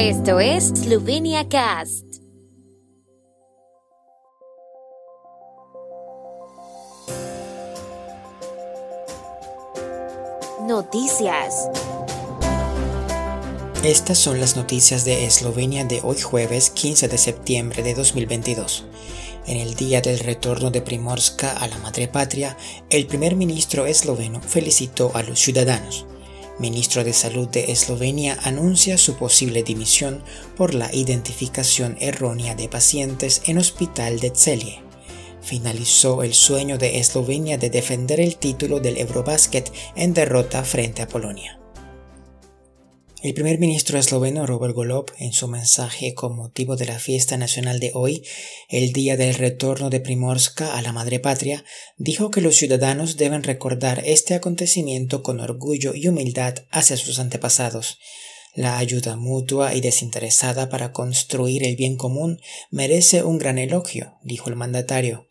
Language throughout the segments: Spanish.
Esto es Slovenia Cast. Noticias. Estas son las noticias de Eslovenia de hoy jueves 15 de septiembre de 2022. En el día del retorno de Primorska a la madre patria, el primer ministro esloveno felicitó a los ciudadanos. Ministro de Salud de Eslovenia anuncia su posible dimisión por la identificación errónea de pacientes en hospital de Celje finalizó el sueño de Eslovenia de defender el título del Eurobasket en derrota frente a Polonia. El primer ministro esloveno Robert Golob, en su mensaje con motivo de la fiesta nacional de hoy, el día del retorno de Primorska a la madre patria, dijo que los ciudadanos deben recordar este acontecimiento con orgullo y humildad hacia sus antepasados. La ayuda mutua y desinteresada para construir el bien común merece un gran elogio, dijo el mandatario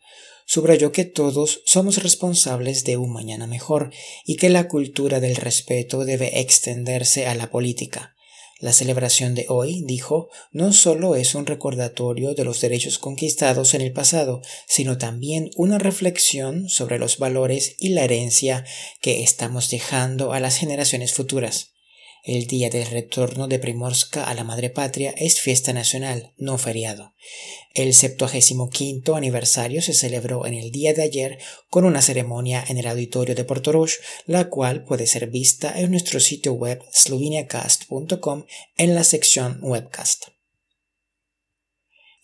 subrayó que todos somos responsables de un mañana mejor y que la cultura del respeto debe extenderse a la política. La celebración de hoy, dijo, no solo es un recordatorio de los derechos conquistados en el pasado, sino también una reflexión sobre los valores y la herencia que estamos dejando a las generaciones futuras. El día del retorno de Primorska a la madre patria es fiesta nacional, no feriado. El 75 aniversario se celebró en el día de ayer con una ceremonia en el auditorio de Portorož, la cual puede ser vista en nuestro sitio web sloveniacast.com en la sección webcast.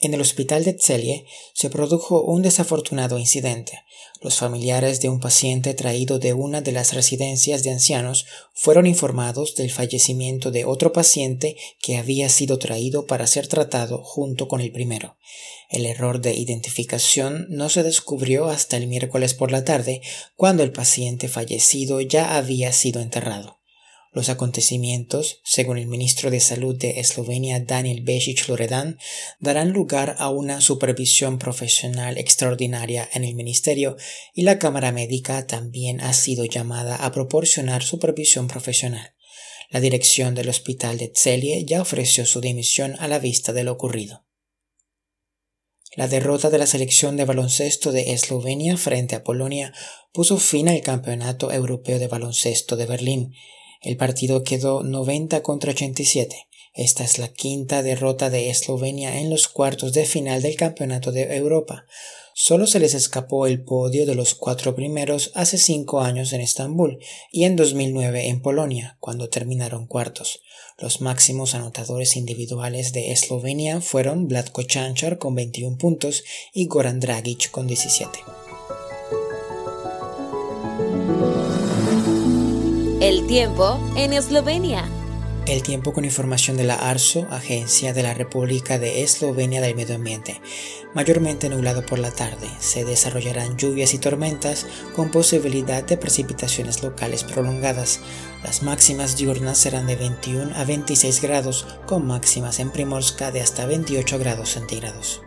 En el hospital de Celje se produjo un desafortunado incidente. Los familiares de un paciente traído de una de las residencias de ancianos fueron informados del fallecimiento de otro paciente que había sido traído para ser tratado junto con el primero. El error de identificación no se descubrió hasta el miércoles por la tarde, cuando el paciente fallecido ya había sido enterrado. Los acontecimientos, según el ministro de Salud de Eslovenia Daniel Bešić Loredan, darán lugar a una supervisión profesional extraordinaria en el ministerio y la Cámara Médica también ha sido llamada a proporcionar supervisión profesional. La dirección del hospital de Celje ya ofreció su dimisión a la vista de lo ocurrido. La derrota de la selección de baloncesto de Eslovenia frente a Polonia puso fin al Campeonato Europeo de Baloncesto de Berlín el partido quedó 90 contra 87. Esta es la quinta derrota de Eslovenia en los cuartos de final del Campeonato de Europa. Solo se les escapó el podio de los cuatro primeros hace cinco años en Estambul y en 2009 en Polonia, cuando terminaron cuartos. Los máximos anotadores individuales de Eslovenia fueron Vlatko Chanchar con 21 puntos y Goran Dragic con 17. El tiempo en Eslovenia. El tiempo con información de la ARSO, Agencia de la República de Eslovenia del Medio Ambiente. Mayormente nublado por la tarde. Se desarrollarán lluvias y tormentas con posibilidad de precipitaciones locales prolongadas. Las máximas diurnas serán de 21 a 26 grados, con máximas en Primorska de hasta 28 grados centígrados.